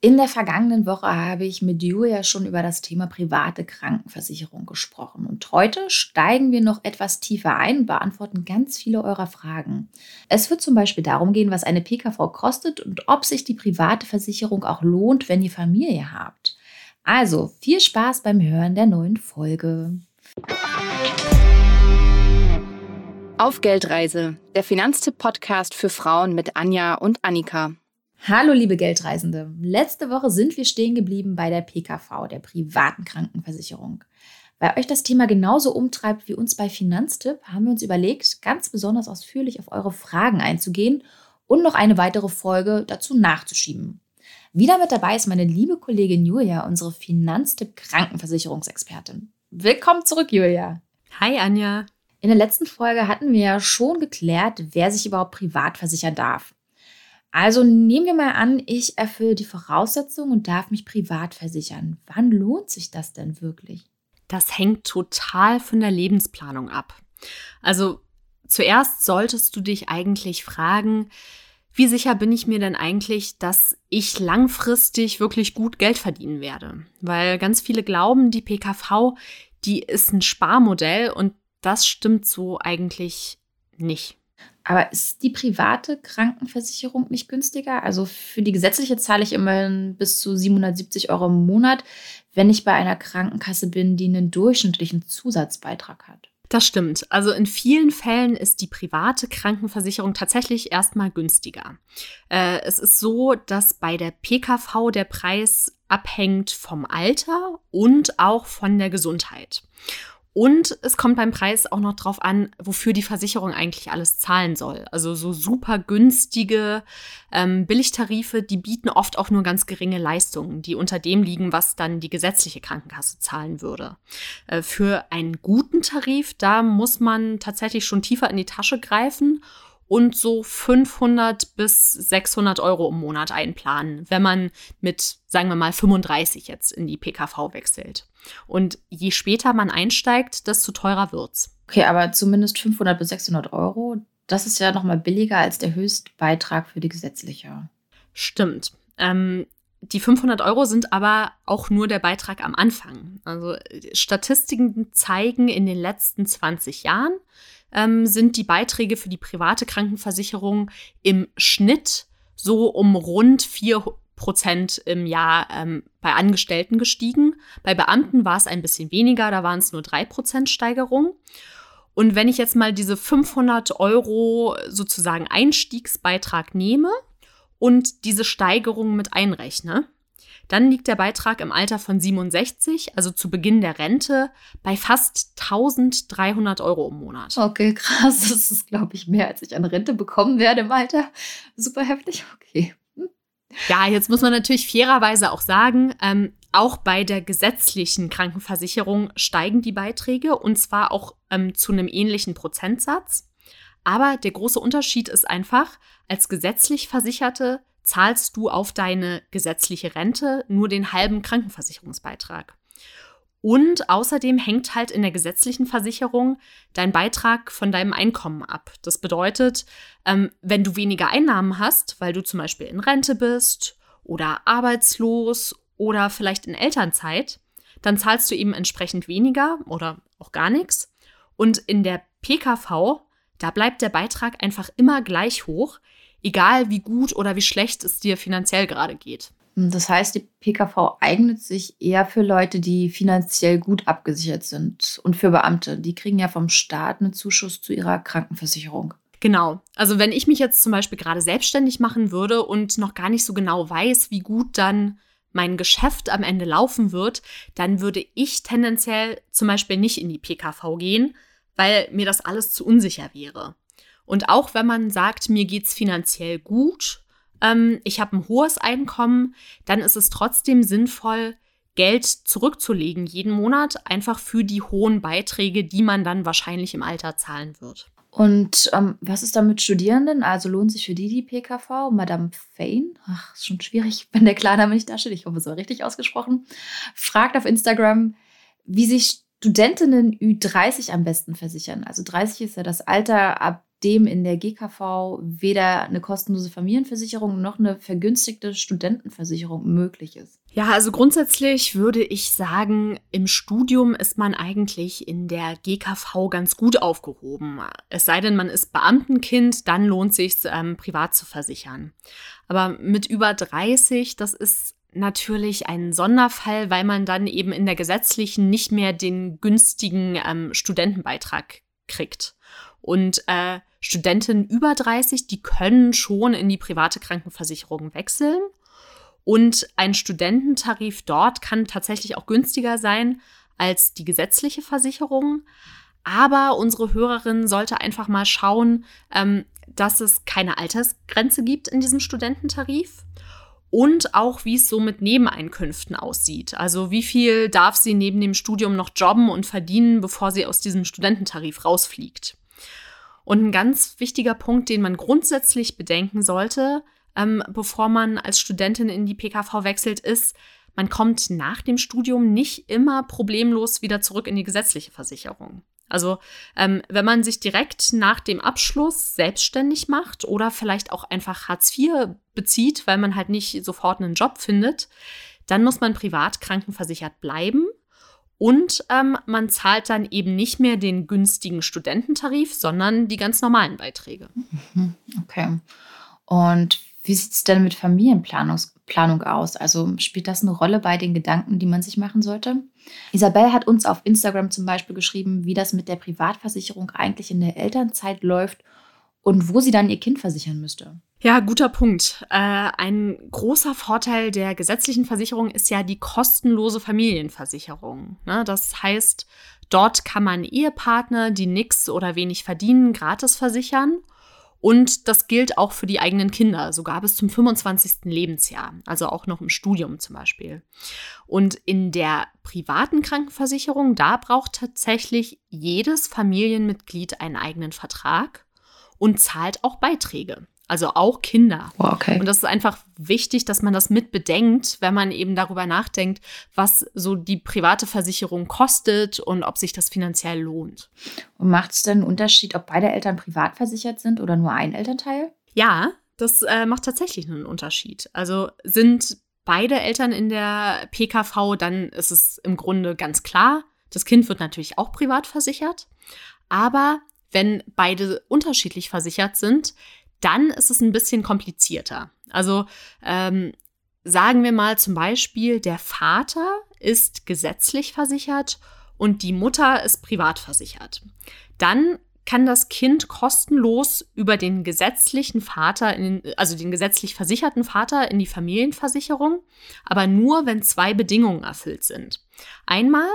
In der vergangenen Woche habe ich mit Julia schon über das Thema private Krankenversicherung gesprochen. Und heute steigen wir noch etwas tiefer ein und beantworten ganz viele eurer Fragen. Es wird zum Beispiel darum gehen, was eine PKV kostet und ob sich die private Versicherung auch lohnt, wenn ihr Familie habt. Also viel Spaß beim Hören der neuen Folge. Auf Geldreise, der Finanztipp-Podcast für Frauen mit Anja und Annika. Hallo liebe Geldreisende. Letzte Woche sind wir stehen geblieben bei der PKV, der privaten Krankenversicherung. Weil euch das Thema genauso umtreibt wie uns bei Finanztipp, haben wir uns überlegt, ganz besonders ausführlich auf eure Fragen einzugehen und noch eine weitere Folge dazu nachzuschieben. Wieder mit dabei ist meine liebe Kollegin Julia, unsere Finanztipp Krankenversicherungsexpertin. Willkommen zurück, Julia. Hi, Anja. In der letzten Folge hatten wir ja schon geklärt, wer sich überhaupt privat versichern darf. Also nehmen wir mal an, ich erfülle die Voraussetzungen und darf mich privat versichern. Wann lohnt sich das denn wirklich? Das hängt total von der Lebensplanung ab. Also zuerst solltest du dich eigentlich fragen, wie sicher bin ich mir denn eigentlich, dass ich langfristig wirklich gut Geld verdienen werde? Weil ganz viele glauben, die PKV, die ist ein Sparmodell und das stimmt so eigentlich nicht. Aber ist die private Krankenversicherung nicht günstiger? Also für die gesetzliche zahle ich immerhin bis zu 770 Euro im Monat, wenn ich bei einer Krankenkasse bin, die einen durchschnittlichen Zusatzbeitrag hat. Das stimmt. Also in vielen Fällen ist die private Krankenversicherung tatsächlich erstmal günstiger. Äh, es ist so, dass bei der PKV der Preis abhängt vom Alter und auch von der Gesundheit. Und es kommt beim Preis auch noch drauf an, wofür die Versicherung eigentlich alles zahlen soll. Also so super günstige ähm, Billigtarife, die bieten oft auch nur ganz geringe Leistungen, die unter dem liegen, was dann die gesetzliche Krankenkasse zahlen würde. Äh, für einen guten Tarif, da muss man tatsächlich schon tiefer in die Tasche greifen und so 500 bis 600 Euro im Monat einplanen, wenn man mit, sagen wir mal, 35 jetzt in die PKV wechselt. Und je später man einsteigt, desto teurer wird's. Okay, aber zumindest 500 bis 600 Euro, das ist ja nochmal billiger als der Höchstbeitrag für die gesetzliche. Stimmt. Ähm, die 500 Euro sind aber auch nur der Beitrag am Anfang. Also Statistiken zeigen in den letzten 20 Jahren, ähm, sind die Beiträge für die private Krankenversicherung im Schnitt so um rund 4 Prozent im Jahr ähm, bei Angestellten gestiegen. Bei Beamten war es ein bisschen weniger, da waren es nur 3 Prozent Steigerung. Und wenn ich jetzt mal diese 500 Euro sozusagen Einstiegsbeitrag nehme und diese Steigerung mit einrechne, dann liegt der Beitrag im Alter von 67, also zu Beginn der Rente, bei fast 1300 Euro im Monat. Okay, krass. Das ist, glaube ich, mehr, als ich an Rente bekommen werde im Alter. Super heftig. Okay. Ja, jetzt muss man natürlich fairerweise auch sagen, ähm, auch bei der gesetzlichen Krankenversicherung steigen die Beiträge und zwar auch ähm, zu einem ähnlichen Prozentsatz. Aber der große Unterschied ist einfach, als gesetzlich Versicherte zahlst du auf deine gesetzliche Rente nur den halben Krankenversicherungsbeitrag. Und außerdem hängt halt in der gesetzlichen Versicherung dein Beitrag von deinem Einkommen ab. Das bedeutet, ähm, wenn du weniger Einnahmen hast, weil du zum Beispiel in Rente bist oder arbeitslos oder vielleicht in Elternzeit, dann zahlst du eben entsprechend weniger oder auch gar nichts. Und in der PKV, da bleibt der Beitrag einfach immer gleich hoch, egal wie gut oder wie schlecht es dir finanziell gerade geht. Das heißt, die PKV eignet sich eher für Leute, die finanziell gut abgesichert sind und für Beamte. Die kriegen ja vom Staat einen Zuschuss zu ihrer Krankenversicherung. Genau. Also wenn ich mich jetzt zum Beispiel gerade selbstständig machen würde und noch gar nicht so genau weiß, wie gut dann mein Geschäft am Ende laufen wird, dann würde ich tendenziell zum Beispiel nicht in die PKV gehen, weil mir das alles zu unsicher wäre. Und auch wenn man sagt, mir geht es finanziell gut, ähm, ich habe ein hohes Einkommen, dann ist es trotzdem sinnvoll, Geld zurückzulegen jeden Monat, einfach für die hohen Beiträge, die man dann wahrscheinlich im Alter zahlen wird. Und ähm, was ist da mit Studierenden? Also lohnt sich für die die PKV? Madame Fain? Ach, ist schon schwierig, wenn der Klarname nicht da steht. Ich hoffe, es war richtig ausgesprochen. Fragt auf Instagram, wie sich Studentinnen Ü30 am besten versichern. Also 30 ist ja das Alter, ab dem in der GKV weder eine kostenlose Familienversicherung noch eine vergünstigte Studentenversicherung möglich ist? Ja, also grundsätzlich würde ich sagen, im Studium ist man eigentlich in der GKV ganz gut aufgehoben. Es sei denn, man ist Beamtenkind, dann lohnt sich ähm, privat zu versichern. Aber mit über 30, das ist natürlich ein Sonderfall, weil man dann eben in der gesetzlichen nicht mehr den günstigen ähm, Studentenbeitrag kriegt. Und äh, Studentinnen über 30, die können schon in die private Krankenversicherung wechseln. Und ein Studententarif dort kann tatsächlich auch günstiger sein als die gesetzliche Versicherung. Aber unsere Hörerin sollte einfach mal schauen, ähm, dass es keine Altersgrenze gibt in diesem Studententarif und auch, wie es so mit Nebeneinkünften aussieht. Also wie viel darf sie neben dem Studium noch jobben und verdienen, bevor sie aus diesem Studententarif rausfliegt. Und ein ganz wichtiger Punkt, den man grundsätzlich bedenken sollte, ähm, bevor man als Studentin in die PKV wechselt, ist, man kommt nach dem Studium nicht immer problemlos wieder zurück in die gesetzliche Versicherung. Also ähm, wenn man sich direkt nach dem Abschluss selbstständig macht oder vielleicht auch einfach Hartz IV bezieht, weil man halt nicht sofort einen Job findet, dann muss man privat krankenversichert bleiben. Und ähm, man zahlt dann eben nicht mehr den günstigen Studententarif, sondern die ganz normalen Beiträge. Mhm, okay. Und wie sieht es denn mit Familienplanung aus? Also spielt das eine Rolle bei den Gedanken, die man sich machen sollte? Isabel hat uns auf Instagram zum Beispiel geschrieben, wie das mit der Privatversicherung eigentlich in der Elternzeit läuft und wo sie dann ihr Kind versichern müsste. Ja, guter Punkt. Äh, ein großer Vorteil der gesetzlichen Versicherung ist ja die kostenlose Familienversicherung. Ne? Das heißt, dort kann man Ehepartner, die nichts oder wenig verdienen, gratis versichern. Und das gilt auch für die eigenen Kinder, sogar bis zum 25. Lebensjahr, also auch noch im Studium zum Beispiel. Und in der privaten Krankenversicherung, da braucht tatsächlich jedes Familienmitglied einen eigenen Vertrag und zahlt auch Beiträge also auch Kinder. Oh, okay. Und das ist einfach wichtig, dass man das mit bedenkt, wenn man eben darüber nachdenkt, was so die private Versicherung kostet und ob sich das finanziell lohnt. Und macht es denn einen Unterschied, ob beide Eltern privat versichert sind oder nur ein Elternteil? Ja, das äh, macht tatsächlich einen Unterschied. Also sind beide Eltern in der PKV, dann ist es im Grunde ganz klar, das Kind wird natürlich auch privat versichert. Aber wenn beide unterschiedlich versichert sind, dann ist es ein bisschen komplizierter. Also ähm, sagen wir mal zum Beispiel, der Vater ist gesetzlich versichert und die Mutter ist privat versichert. Dann kann das Kind kostenlos über den gesetzlichen Vater, den, also den gesetzlich versicherten Vater in die Familienversicherung, aber nur, wenn zwei Bedingungen erfüllt sind. Einmal,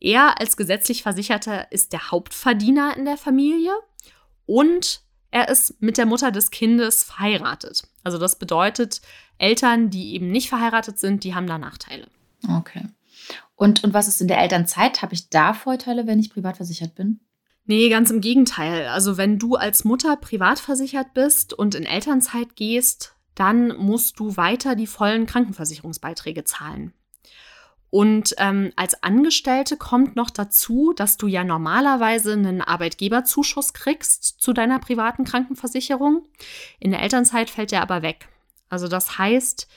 er als gesetzlich Versicherter ist der Hauptverdiener in der Familie und er ist mit der Mutter des Kindes verheiratet. Also das bedeutet, Eltern, die eben nicht verheiratet sind, die haben da Nachteile. Okay. Und, und was ist in der Elternzeit? Habe ich da Vorteile, wenn ich privat versichert bin? Nee, ganz im Gegenteil. Also wenn du als Mutter privat versichert bist und in Elternzeit gehst, dann musst du weiter die vollen Krankenversicherungsbeiträge zahlen. Und ähm, als Angestellte kommt noch dazu, dass du ja normalerweise einen Arbeitgeberzuschuss kriegst zu deiner privaten Krankenversicherung. In der Elternzeit fällt der aber weg. Also das heißt,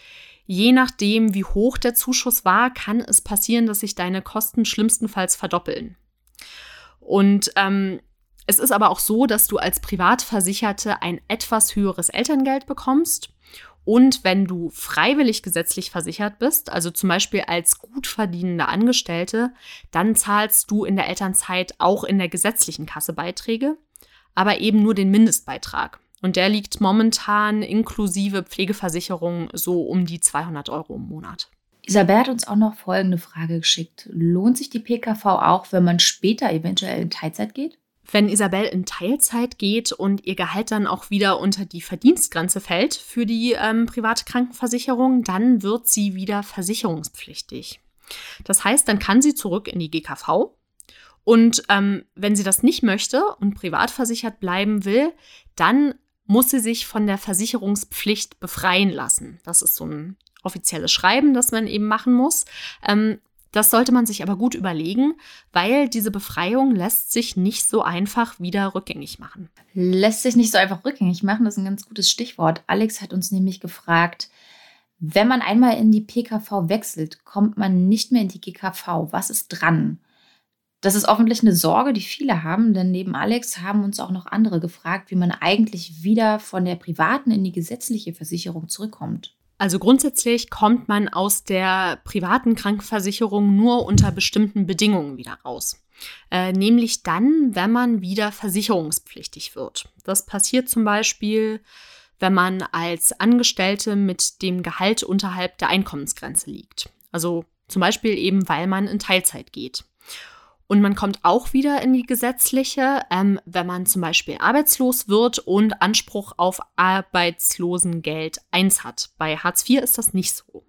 je nachdem, wie hoch der Zuschuss war, kann es passieren, dass sich deine Kosten schlimmstenfalls verdoppeln. Und ähm, es ist aber auch so, dass du als Privatversicherte ein etwas höheres Elterngeld bekommst und wenn du freiwillig gesetzlich versichert bist, also zum Beispiel als gut verdienende Angestellte, dann zahlst du in der Elternzeit auch in der gesetzlichen Kasse Beiträge, aber eben nur den Mindestbeitrag. Und der liegt momentan inklusive Pflegeversicherung so um die 200 Euro im Monat. Isabel hat uns auch noch folgende Frage geschickt. Lohnt sich die PKV auch, wenn man später eventuell in Teilzeit geht? Wenn Isabel in Teilzeit geht und ihr Gehalt dann auch wieder unter die Verdienstgrenze fällt für die ähm, private Krankenversicherung, dann wird sie wieder versicherungspflichtig. Das heißt, dann kann sie zurück in die GKV. Und ähm, wenn sie das nicht möchte und privat versichert bleiben will, dann muss sie sich von der Versicherungspflicht befreien lassen. Das ist so ein offizielles Schreiben, das man eben machen muss. Ähm, Das sollte man sich aber gut überlegen, weil diese Befreiung lässt sich nicht so einfach wieder rückgängig machen. Lässt sich nicht so einfach rückgängig machen, das ist ein ganz gutes Stichwort. Alex hat uns nämlich gefragt, wenn man einmal in die PKV wechselt, kommt man nicht mehr in die GKV. Was ist dran? Das ist offensichtlich eine Sorge, die viele haben, denn neben Alex haben uns auch noch andere gefragt, wie man eigentlich wieder von der privaten in die gesetzliche Versicherung zurückkommt. Also grundsätzlich kommt man aus der privaten Krankenversicherung nur unter bestimmten Bedingungen wieder raus. Äh, nämlich dann, wenn man wieder versicherungspflichtig wird. Das passiert zum Beispiel, wenn man als Angestellte mit dem Gehalt unterhalb der Einkommensgrenze liegt. Also zum Beispiel eben, weil man in Teilzeit geht. Und man kommt auch wieder in die gesetzliche, ähm, wenn man zum Beispiel arbeitslos wird und Anspruch auf Arbeitslosengeld 1 hat. Bei Hartz IV ist das nicht so.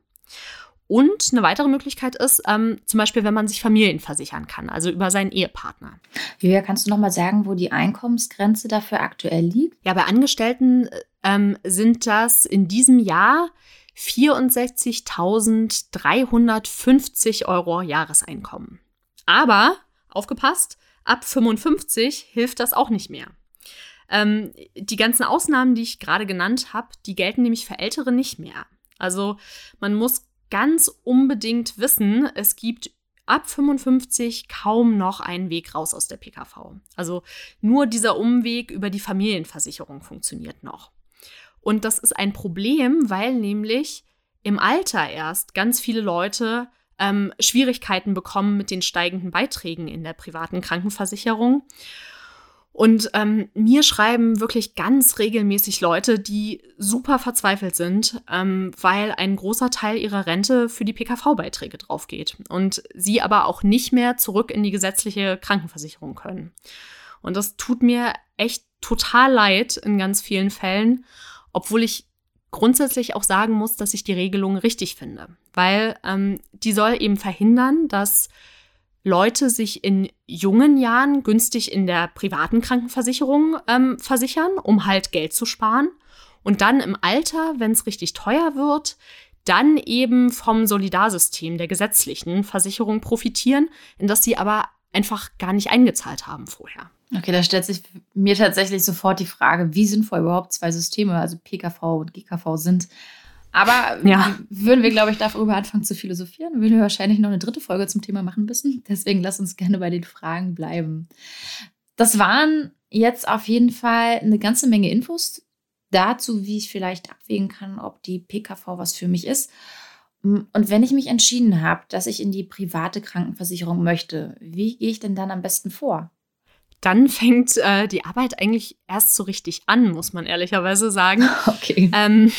Und eine weitere Möglichkeit ist, ähm, zum Beispiel, wenn man sich Familien versichern kann, also über seinen Ehepartner. Julia, kannst du noch mal sagen, wo die Einkommensgrenze dafür aktuell liegt? Ja, bei Angestellten ähm, sind das in diesem Jahr 64.350 Euro Jahreseinkommen. Aber aufgepasst, ab 55 hilft das auch nicht mehr. Ähm, die ganzen Ausnahmen, die ich gerade genannt habe, die gelten nämlich für Ältere nicht mehr. Also man muss ganz unbedingt wissen, es gibt ab 55 kaum noch einen Weg raus aus der PKV. Also nur dieser Umweg über die Familienversicherung funktioniert noch. Und das ist ein Problem, weil nämlich im Alter erst ganz viele Leute ähm, Schwierigkeiten bekommen mit den steigenden Beiträgen in der privaten Krankenversicherung. Und ähm, mir schreiben wirklich ganz regelmäßig Leute, die super verzweifelt sind, ähm, weil ein großer Teil ihrer Rente für die PKV-Beiträge draufgeht und sie aber auch nicht mehr zurück in die gesetzliche Krankenversicherung können. Und das tut mir echt total leid in ganz vielen Fällen, obwohl ich grundsätzlich auch sagen muss, dass ich die Regelung richtig finde, weil ähm, die soll eben verhindern, dass Leute sich in jungen Jahren günstig in der privaten Krankenversicherung ähm, versichern, um halt Geld zu sparen. Und dann im Alter, wenn es richtig teuer wird, dann eben vom Solidarsystem der gesetzlichen Versicherung profitieren, in das sie aber einfach gar nicht eingezahlt haben vorher. Okay, da stellt sich mir tatsächlich sofort die Frage, wie sinnvoll überhaupt zwei Systeme, also PKV und GKV sind. Aber ja. würden wir, glaube ich, darüber anfangen zu philosophieren, würden wir wahrscheinlich noch eine dritte Folge zum Thema machen müssen. Deswegen lass uns gerne bei den Fragen bleiben. Das waren jetzt auf jeden Fall eine ganze Menge Infos dazu, wie ich vielleicht abwägen kann, ob die PKV was für mich ist. Und wenn ich mich entschieden habe, dass ich in die private Krankenversicherung möchte, wie gehe ich denn dann am besten vor? dann fängt äh, die Arbeit eigentlich erst so richtig an, muss man ehrlicherweise sagen. Okay. Ähm,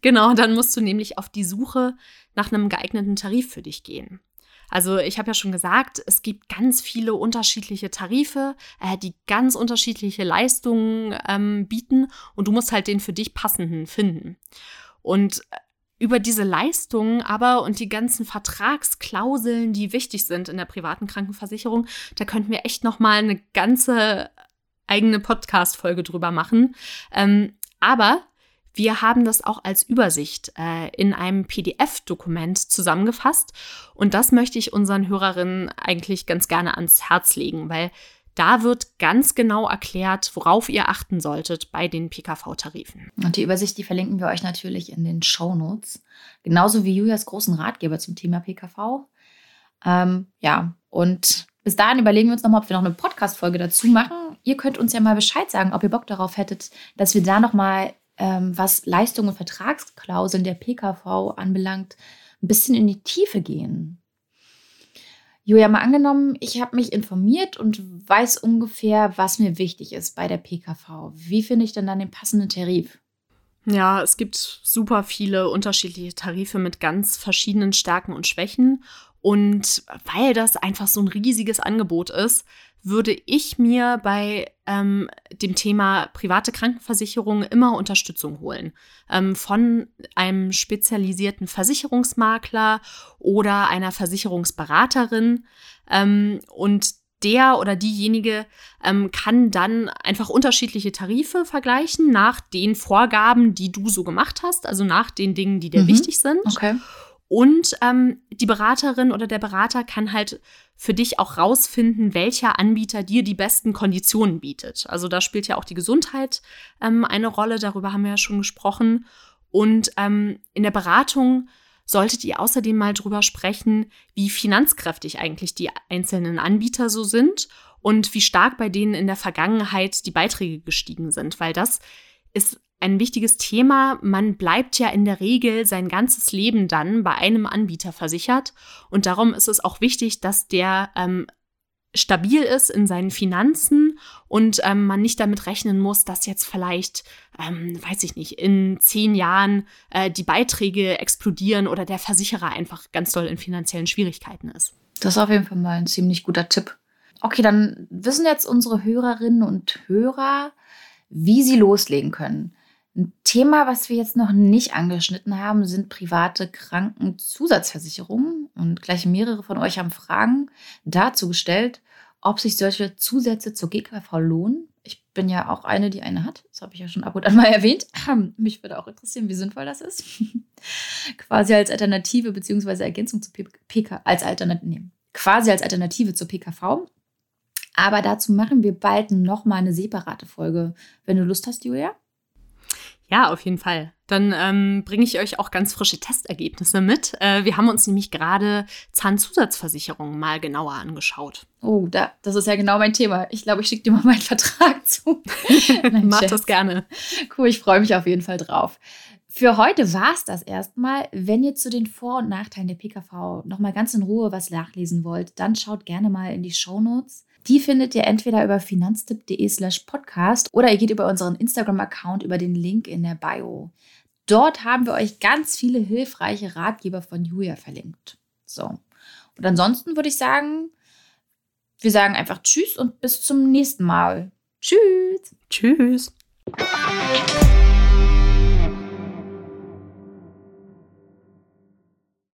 genau, dann musst du nämlich auf die Suche nach einem geeigneten Tarif für dich gehen. Also ich habe ja schon gesagt, es gibt ganz viele unterschiedliche Tarife, äh, die ganz unterschiedliche Leistungen ähm, bieten und du musst halt den für dich passenden finden. Und äh, über diese Leistungen aber und die ganzen Vertragsklauseln, die wichtig sind in der privaten Krankenversicherung, da könnten wir echt noch mal eine ganze eigene Podcast-Folge drüber machen. Ähm, aber wir haben das auch als Übersicht äh, in einem PDF-Dokument zusammengefasst und das möchte ich unseren Hörerinnen eigentlich ganz gerne ans Herz legen, weil da wird ganz genau erklärt, worauf ihr achten solltet bei den PKV-Tarifen. Und die Übersicht, die verlinken wir euch natürlich in den Show Notes. Genauso wie Julias großen Ratgeber zum Thema PKV. Ähm, ja, und bis dahin überlegen wir uns nochmal, ob wir noch eine Podcast-Folge dazu machen. Ihr könnt uns ja mal Bescheid sagen, ob ihr Bock darauf hättet, dass wir da nochmal, ähm, was Leistungen und Vertragsklauseln der PKV anbelangt, ein bisschen in die Tiefe gehen. Julia, mal angenommen, ich habe mich informiert und weiß ungefähr, was mir wichtig ist bei der PKV. Wie finde ich denn dann den passenden Tarif? Ja, es gibt super viele unterschiedliche Tarife mit ganz verschiedenen Stärken und Schwächen. Und weil das einfach so ein riesiges Angebot ist, würde ich mir bei ähm, dem Thema private Krankenversicherung immer Unterstützung holen. Ähm, von einem spezialisierten Versicherungsmakler oder einer Versicherungsberaterin. Ähm, und der oder diejenige ähm, kann dann einfach unterschiedliche Tarife vergleichen nach den Vorgaben, die du so gemacht hast, also nach den Dingen, die dir mhm. wichtig sind. Okay. Und ähm, die Beraterin oder der Berater kann halt für dich auch rausfinden, welcher Anbieter dir die besten Konditionen bietet. Also da spielt ja auch die Gesundheit ähm, eine Rolle, darüber haben wir ja schon gesprochen. Und ähm, in der Beratung solltet ihr außerdem mal drüber sprechen, wie finanzkräftig eigentlich die einzelnen Anbieter so sind und wie stark bei denen in der Vergangenheit die Beiträge gestiegen sind, weil das ist ein wichtiges Thema. Man bleibt ja in der Regel sein ganzes Leben dann bei einem Anbieter versichert. Und darum ist es auch wichtig, dass der ähm, stabil ist in seinen Finanzen und ähm, man nicht damit rechnen muss, dass jetzt vielleicht, ähm, weiß ich nicht, in zehn Jahren äh, die Beiträge explodieren oder der Versicherer einfach ganz doll in finanziellen Schwierigkeiten ist. Das ist auf jeden Fall mal ein ziemlich guter Tipp. Okay, dann wissen jetzt unsere Hörerinnen und Hörer, wie sie loslegen können. Ein Thema, was wir jetzt noch nicht angeschnitten haben, sind private Krankenzusatzversicherungen. Und gleich mehrere von euch haben Fragen dazu gestellt, ob sich solche Zusätze zur GKV lohnen. Ich bin ja auch eine, die eine hat. Das habe ich ja schon ab und an mal erwähnt. Mich würde auch interessieren, wie sinnvoll das ist. quasi als Alternative bzw. Ergänzung zu PK, als Alternative, nee, quasi als Alternative zur PKV. Aber dazu machen wir bald nochmal eine separate Folge. Wenn du Lust hast, Julia? Ja, auf jeden Fall. Dann ähm, bringe ich euch auch ganz frische Testergebnisse mit. Äh, wir haben uns nämlich gerade Zahnzusatzversicherungen mal genauer angeschaut. Oh, da, das ist ja genau mein Thema. Ich glaube, ich schicke dir mal meinen Vertrag zu. Nein, Mach das gerne. Cool, ich freue mich auf jeden Fall drauf. Für heute war es das erstmal. Wenn ihr zu den Vor- und Nachteilen der PKV nochmal ganz in Ruhe was nachlesen wollt, dann schaut gerne mal in die Show Notes. Die findet ihr entweder über finanztipp.de slash podcast oder ihr geht über unseren Instagram-Account über den Link in der Bio. Dort haben wir euch ganz viele hilfreiche Ratgeber von Julia verlinkt. So. Und ansonsten würde ich sagen, wir sagen einfach Tschüss und bis zum nächsten Mal. Tschüss. Tschüss.